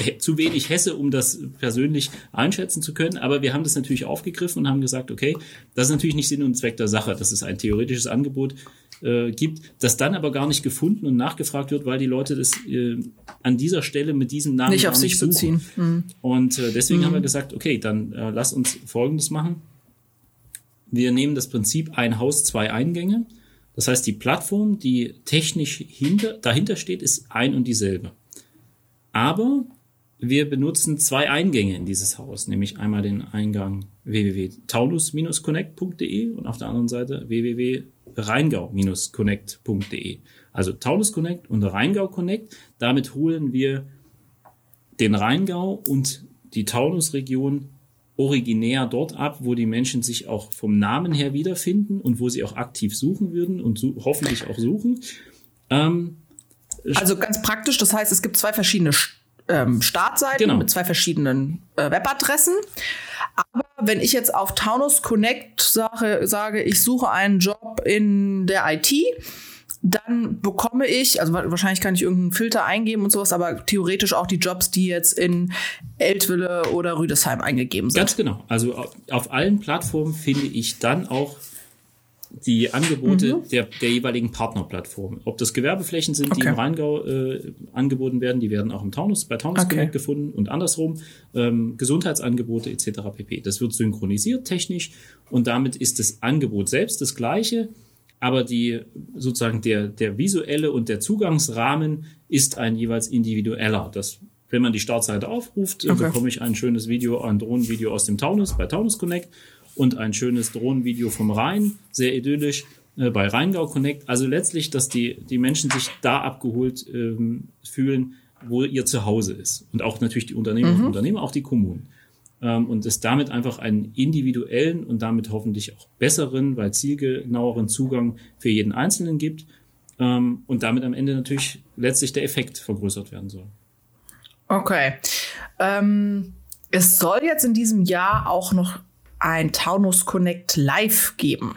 äh, zu wenig Hesse, um das persönlich einschätzen zu können. Aber wir haben das natürlich aufgegriffen und haben gesagt, okay, das ist natürlich nicht Sinn und Zweck der Sache. Das ist ein theoretisches Angebot. äh, gibt, das dann aber gar nicht gefunden und nachgefragt wird, weil die Leute das äh, an dieser Stelle mit diesem Namen nicht auf sich suchen. beziehen. Mhm. Und äh, deswegen mhm. haben wir gesagt, okay, dann äh, lass uns Folgendes machen. Wir nehmen das Prinzip ein Haus, zwei Eingänge. Das heißt, die Plattform, die technisch hinter, dahinter steht, ist ein und dieselbe. Aber wir benutzen zwei Eingänge in dieses Haus, nämlich einmal den Eingang www.taunus-connect.de und auf der anderen Seite www.rheingau-connect.de. Also Taunus Connect und Rheingau Connect. Damit holen wir den Rheingau und die Taunusregion originär dort ab, wo die Menschen sich auch vom Namen her wiederfinden und wo sie auch aktiv suchen würden und so, hoffentlich auch suchen. Ähm, also ganz praktisch, das heißt, es gibt zwei verschiedene ähm, Startseiten genau. mit zwei verschiedenen äh, Webadressen. Aber wenn ich jetzt auf Taunus Connect sage, sage, ich suche einen Job in der IT, dann bekomme ich, also wahrscheinlich kann ich irgendeinen Filter eingeben und sowas, aber theoretisch auch die Jobs, die jetzt in Eltville oder Rüdesheim eingegeben sind. Ganz genau. Also auf allen Plattformen finde ich dann auch die Angebote mhm. der, der jeweiligen Partnerplattformen. Ob das Gewerbeflächen sind, okay. die im Rheingau äh, angeboten werden, die werden auch im Taunus, bei Taunus okay. Connect gefunden und andersrum ähm, Gesundheitsangebote etc. pp. Das wird synchronisiert technisch und damit ist das Angebot selbst das gleiche, aber die sozusagen der, der visuelle und der Zugangsrahmen ist ein jeweils individueller. Das, wenn man die Startseite aufruft, okay. bekomme ich ein schönes Video, ein Drohnenvideo aus dem Taunus bei Taunus Connect und ein schönes Drohnenvideo vom Rhein, sehr idyllisch äh, bei Rheingau Connect. Also letztlich, dass die, die Menschen sich da abgeholt ähm, fühlen, wo ihr Zuhause ist. Und auch natürlich die Unternehmer mhm. und Unternehmer, auch die Kommunen und es damit einfach einen individuellen und damit hoffentlich auch besseren, weil zielgenaueren Zugang für jeden Einzelnen gibt ähm, und damit am Ende natürlich letztlich der Effekt vergrößert werden soll. Okay. Ähm, es soll jetzt in diesem Jahr auch noch ein Taunus Connect Live geben.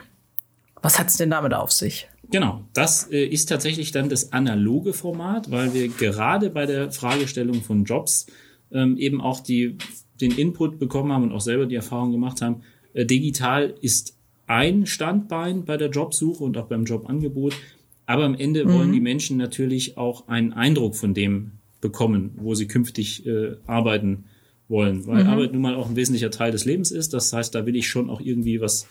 Was hat es denn damit auf sich? Genau, das äh, ist tatsächlich dann das analoge Format, weil wir gerade bei der Fragestellung von Jobs ähm, eben auch die den Input bekommen haben und auch selber die Erfahrung gemacht haben, äh, digital ist ein Standbein bei der Jobsuche und auch beim Jobangebot. Aber am Ende mhm. wollen die Menschen natürlich auch einen Eindruck von dem bekommen, wo sie künftig äh, arbeiten wollen. Weil mhm. Arbeit nun mal auch ein wesentlicher Teil des Lebens ist. Das heißt, da will ich schon auch irgendwie was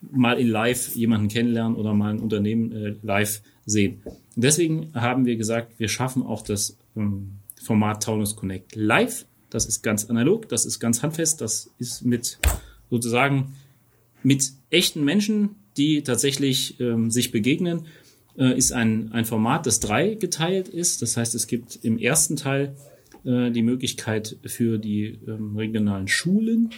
mal in live jemanden kennenlernen oder mal ein Unternehmen äh, live sehen. Und deswegen haben wir gesagt, wir schaffen auch das ähm, Format Taunus Connect live das ist ganz analog, das ist ganz handfest, das ist mit sozusagen mit echten Menschen, die tatsächlich ähm, sich begegnen, äh, ist ein, ein Format, das drei geteilt ist. Das heißt, es gibt im ersten Teil äh, die Möglichkeit für die ähm, regionalen Schulen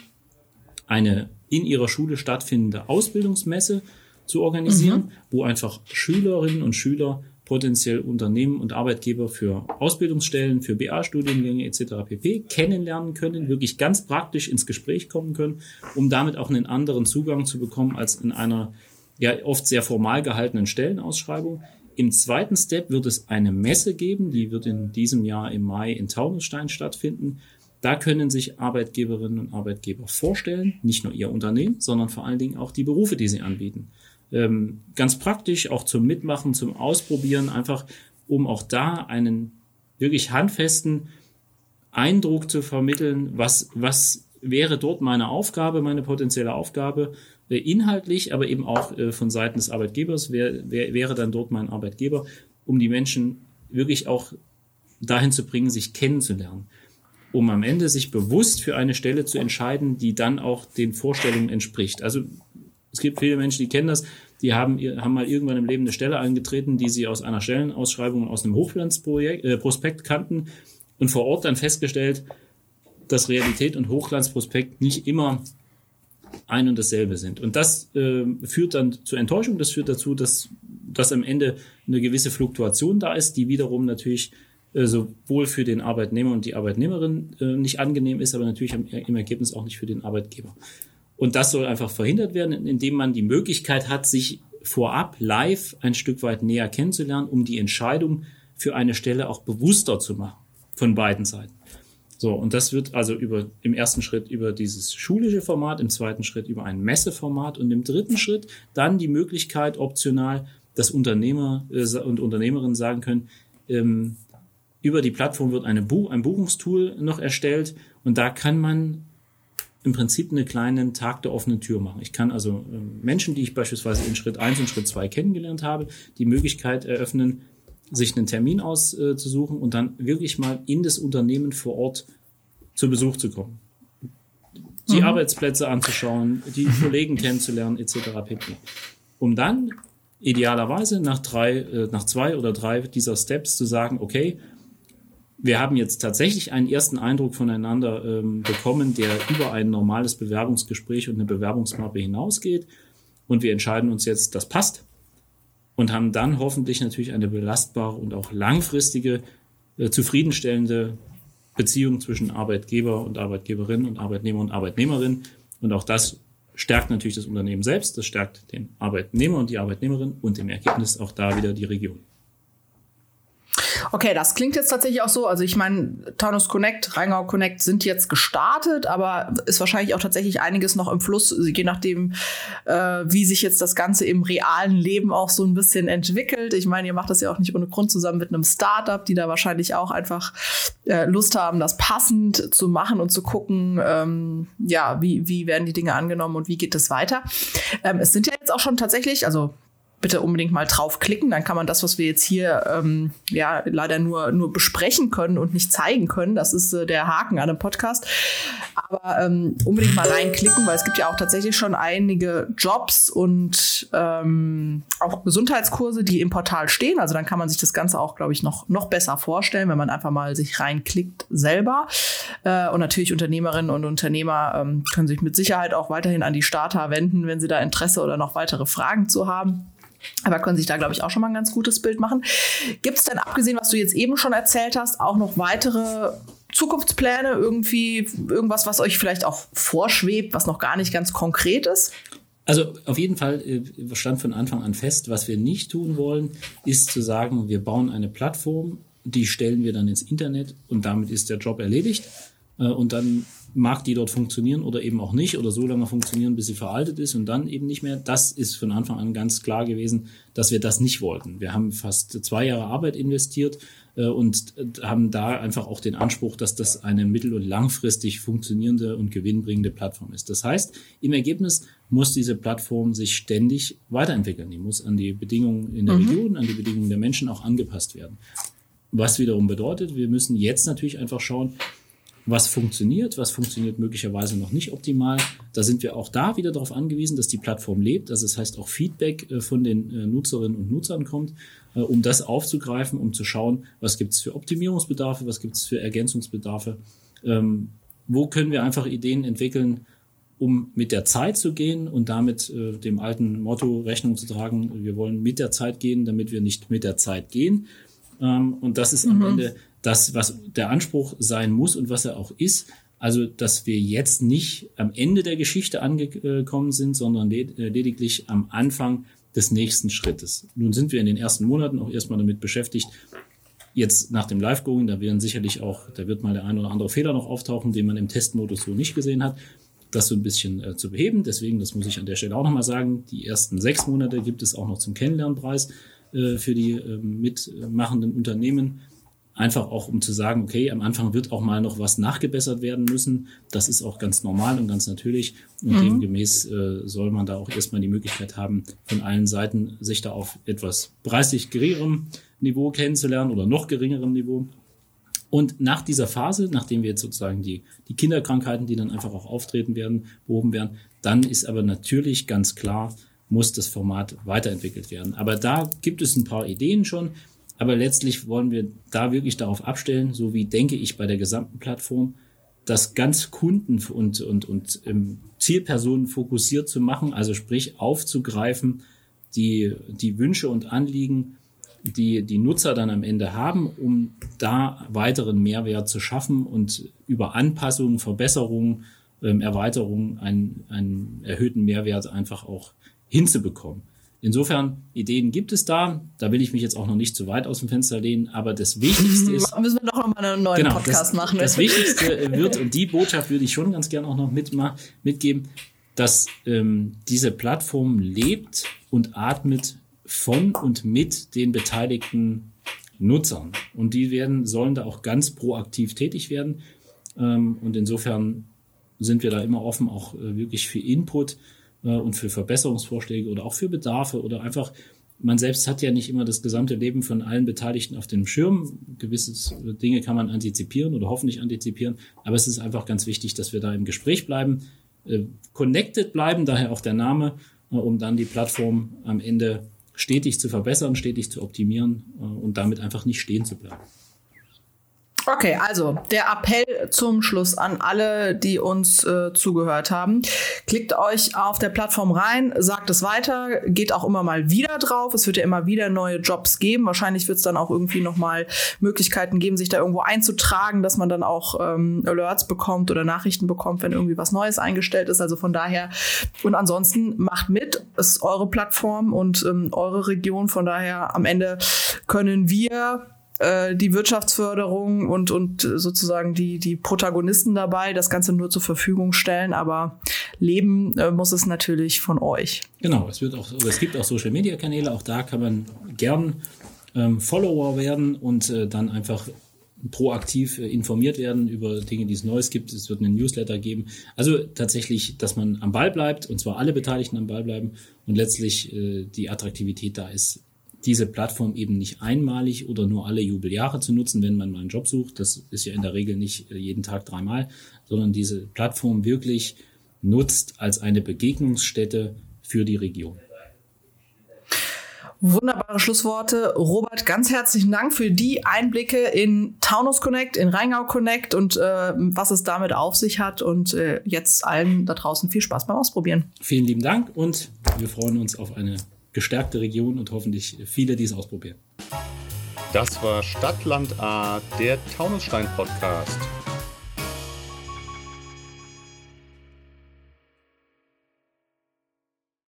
eine in ihrer Schule stattfindende Ausbildungsmesse zu organisieren, mhm. wo einfach Schülerinnen und Schüler potenziell Unternehmen und Arbeitgeber für Ausbildungsstellen, für BA-Studiengänge etc. pp. kennenlernen können, wirklich ganz praktisch ins Gespräch kommen können, um damit auch einen anderen Zugang zu bekommen als in einer ja oft sehr formal gehaltenen Stellenausschreibung. Im zweiten Step wird es eine Messe geben, die wird in diesem Jahr im Mai in Taunusstein stattfinden. Da können sich Arbeitgeberinnen und Arbeitgeber vorstellen, nicht nur ihr Unternehmen, sondern vor allen Dingen auch die Berufe, die sie anbieten ähm, ganz praktisch, auch zum Mitmachen, zum Ausprobieren, einfach um auch da einen wirklich handfesten Eindruck zu vermitteln, was, was wäre dort meine Aufgabe, meine potenzielle Aufgabe, äh, inhaltlich, aber eben auch äh, von Seiten des Arbeitgebers, wer, wer wäre dann dort mein Arbeitgeber, um die Menschen wirklich auch dahin zu bringen, sich kennenzulernen, um am Ende sich bewusst für eine Stelle zu entscheiden, die dann auch den Vorstellungen entspricht. Also es gibt viele Menschen, die kennen das, die haben, haben mal irgendwann im Leben eine Stelle angetreten, die sie aus einer Stellenausschreibung aus einem Hochglanzprospekt äh, Prospekt kannten und vor Ort dann festgestellt, dass Realität und Hochglanzprospekt nicht immer ein und dasselbe sind. Und das äh, führt dann zur Enttäuschung, das führt dazu, dass, dass am Ende eine gewisse Fluktuation da ist, die wiederum natürlich äh, sowohl für den Arbeitnehmer und die Arbeitnehmerin äh, nicht angenehm ist, aber natürlich im, im Ergebnis auch nicht für den Arbeitgeber. Und das soll einfach verhindert werden, indem man die Möglichkeit hat, sich vorab live ein Stück weit näher kennenzulernen, um die Entscheidung für eine Stelle auch bewusster zu machen von beiden Seiten. So, und das wird also über, im ersten Schritt über dieses schulische Format, im zweiten Schritt über ein Messeformat und im dritten Schritt dann die Möglichkeit optional, dass Unternehmer äh, und Unternehmerinnen sagen können, ähm, über die Plattform wird eine Buch ein Buchungstool noch erstellt und da kann man im Prinzip einen kleinen Tag der offenen Tür machen. Ich kann also äh, Menschen, die ich beispielsweise in Schritt eins und Schritt zwei kennengelernt habe, die Möglichkeit eröffnen, sich einen Termin auszusuchen und dann wirklich mal in das Unternehmen vor Ort zu Besuch zu kommen. Die mhm. Arbeitsplätze anzuschauen, die Kollegen kennenzulernen, etc. pp. Um dann idealerweise nach drei, äh, nach zwei oder drei dieser Steps zu sagen, okay, wir haben jetzt tatsächlich einen ersten Eindruck voneinander ähm, bekommen, der über ein normales Bewerbungsgespräch und eine Bewerbungsmappe hinausgeht. Und wir entscheiden uns jetzt, das passt. Und haben dann hoffentlich natürlich eine belastbare und auch langfristige, äh, zufriedenstellende Beziehung zwischen Arbeitgeber und Arbeitgeberin und Arbeitnehmer und Arbeitnehmerin. Und auch das stärkt natürlich das Unternehmen selbst, das stärkt den Arbeitnehmer und die Arbeitnehmerin und im Ergebnis auch da wieder die Region. Okay, das klingt jetzt tatsächlich auch so. Also ich meine, Taunus Connect, Rheingau Connect sind jetzt gestartet, aber ist wahrscheinlich auch tatsächlich einiges noch im Fluss, je nachdem, äh, wie sich jetzt das Ganze im realen Leben auch so ein bisschen entwickelt. Ich meine, ihr macht das ja auch nicht ohne Grund zusammen mit einem Startup, die da wahrscheinlich auch einfach äh, Lust haben, das passend zu machen und zu gucken, ähm, ja, wie, wie werden die Dinge angenommen und wie geht es weiter. Ähm, es sind ja jetzt auch schon tatsächlich, also bitte unbedingt mal draufklicken. Dann kann man das, was wir jetzt hier ähm, ja leider nur, nur besprechen können und nicht zeigen können, das ist äh, der Haken an dem Podcast. Aber ähm, unbedingt mal reinklicken, weil es gibt ja auch tatsächlich schon einige Jobs und ähm, auch Gesundheitskurse, die im Portal stehen. Also dann kann man sich das Ganze auch, glaube ich, noch, noch besser vorstellen, wenn man einfach mal sich reinklickt selber. Äh, und natürlich Unternehmerinnen und Unternehmer ähm, können sich mit Sicherheit auch weiterhin an die Starter wenden, wenn sie da Interesse oder noch weitere Fragen zu haben. Aber können sich da, glaube ich, auch schon mal ein ganz gutes Bild machen. Gibt es denn, abgesehen, was du jetzt eben schon erzählt hast, auch noch weitere Zukunftspläne, irgendwie irgendwas, was euch vielleicht auch vorschwebt, was noch gar nicht ganz konkret ist? Also auf jeden Fall äh, stand von Anfang an fest, was wir nicht tun wollen, ist zu sagen, wir bauen eine Plattform, die stellen wir dann ins Internet und damit ist der Job erledigt. Äh, und dann mag die dort funktionieren oder eben auch nicht oder so lange funktionieren, bis sie veraltet ist und dann eben nicht mehr. Das ist von Anfang an ganz klar gewesen, dass wir das nicht wollten. Wir haben fast zwei Jahre Arbeit investiert äh, und haben da einfach auch den Anspruch, dass das eine mittel- und langfristig funktionierende und gewinnbringende Plattform ist. Das heißt, im Ergebnis muss diese Plattform sich ständig weiterentwickeln. Die muss an die Bedingungen in der mhm. Region, an die Bedingungen der Menschen auch angepasst werden. Was wiederum bedeutet, wir müssen jetzt natürlich einfach schauen, was funktioniert, was funktioniert möglicherweise noch nicht optimal. Da sind wir auch da wieder darauf angewiesen, dass die Plattform lebt. Also das heißt auch Feedback äh, von den äh, Nutzerinnen und Nutzern kommt, äh, um das aufzugreifen, um zu schauen, was gibt es für Optimierungsbedarfe, was gibt es für Ergänzungsbedarfe. Ähm, wo können wir einfach Ideen entwickeln, um mit der Zeit zu gehen und damit äh, dem alten Motto Rechnung zu tragen, wir wollen mit der Zeit gehen, damit wir nicht mit der Zeit gehen. Ähm, und das ist mhm. am Ende das, was der Anspruch sein muss und was er auch ist. Also, dass wir jetzt nicht am Ende der Geschichte angekommen sind, sondern äh, lediglich am Anfang des nächsten Schrittes. Nun sind wir in den ersten Monaten auch erstmal damit beschäftigt, jetzt nach dem Live-Going, da werden sicherlich auch, da wird mal der ein oder andere Fehler noch auftauchen, den man im Testmodus so nicht gesehen hat, das so ein bisschen äh, zu beheben. Deswegen, das muss ich an der Stelle auch nochmal sagen, die ersten sechs Monate gibt es auch noch zum Kennenlernpreis äh, für die äh, mitmachenden Unternehmen. Einfach auch, um zu sagen, okay, am Anfang wird auch mal noch was nachgebessert werden müssen. Das ist auch ganz normal und ganz natürlich. Und mhm. demgemäß äh, soll man da auch erstmal die Möglichkeit haben, von allen Seiten sich da auf etwas preislich geringerem Niveau kennenzulernen oder noch geringerem Niveau. Und nach dieser Phase, nachdem wir jetzt sozusagen die, die Kinderkrankheiten, die dann einfach auch auftreten werden, behoben werden, dann ist aber natürlich ganz klar, muss das Format weiterentwickelt werden. Aber da gibt es ein paar Ideen schon. Aber letztlich wollen wir da wirklich darauf abstellen, so wie denke ich bei der gesamten Plattform, das ganz Kunden und, und, und ähm, Zielpersonen fokussiert zu machen, also sprich aufzugreifen, die, die Wünsche und Anliegen, die die Nutzer dann am Ende haben, um da weiteren Mehrwert zu schaffen und über Anpassungen, Verbesserungen, ähm, Erweiterungen einen, einen erhöhten Mehrwert einfach auch hinzubekommen. Insofern, Ideen gibt es da. Da will ich mich jetzt auch noch nicht zu weit aus dem Fenster lehnen, aber das Wichtigste ist. Müssen wir doch noch mal einen neuen genau, Podcast das, machen. Das Wichtigste wird, und die Botschaft würde ich schon ganz gerne auch noch mit, mitgeben, dass ähm, diese Plattform lebt und atmet von und mit den beteiligten Nutzern. Und die werden, sollen da auch ganz proaktiv tätig werden. Ähm, und insofern sind wir da immer offen, auch äh, wirklich für Input äh, und für Verbesserungsvorschläge oder auch für Bedarfe oder einfach, man selbst hat ja nicht immer das gesamte Leben von allen Beteiligten auf dem Schirm. Gewisse Dinge kann man antizipieren oder hoffentlich antizipieren. Aber es ist einfach ganz wichtig, dass wir da im Gespräch bleiben, äh, connected bleiben, daher auch der Name, um dann die Plattform am Ende stetig zu verbessern, stetig zu optimieren und damit einfach nicht stehen zu bleiben. Okay, also der Appell zum Schluss an alle, die uns äh, zugehört haben. Klickt euch auf der Plattform rein, sagt es weiter, geht auch immer mal wieder drauf. Es wird ja immer wieder neue Jobs geben. Wahrscheinlich wird es dann auch irgendwie nochmal Möglichkeiten geben, sich da irgendwo einzutragen, dass man dann auch ähm, Alerts bekommt oder Nachrichten bekommt, wenn irgendwie was Neues eingestellt ist. Also von daher und ansonsten macht mit, ist eure Plattform und ähm, eure Region. Von daher am Ende können wir äh, die Wirtschaftsförderung und, und sozusagen die, die Protagonisten dabei das Ganze nur zur Verfügung stellen, aber leben äh, muss es natürlich von euch. Genau, es wird auch, es gibt auch Social Media Kanäle, auch da kann man gern ähm, Follower werden und äh, dann einfach proaktiv äh, informiert werden über Dinge, die es Neues gibt. Es wird einen Newsletter geben. Also tatsächlich, dass man am Ball bleibt und zwar alle Beteiligten am Ball bleiben und letztlich äh, die Attraktivität da ist, diese Plattform eben nicht einmalig oder nur alle Jubeljahre zu nutzen, wenn man mal einen Job sucht. Das ist ja in der Regel nicht äh, jeden Tag dreimal, sondern diese Plattform wirklich nutzt als eine Begegnungsstätte für die Region. Wunderbare Schlussworte. Robert, ganz herzlichen Dank für die Einblicke in Taunus Connect, in Rheingau Connect und äh, was es damit auf sich hat. Und äh, jetzt allen da draußen viel Spaß beim Ausprobieren. Vielen lieben Dank und wir freuen uns auf eine gestärkte Region und hoffentlich viele, die es ausprobieren. Das war Stadtland A, der Taunusstein Podcast.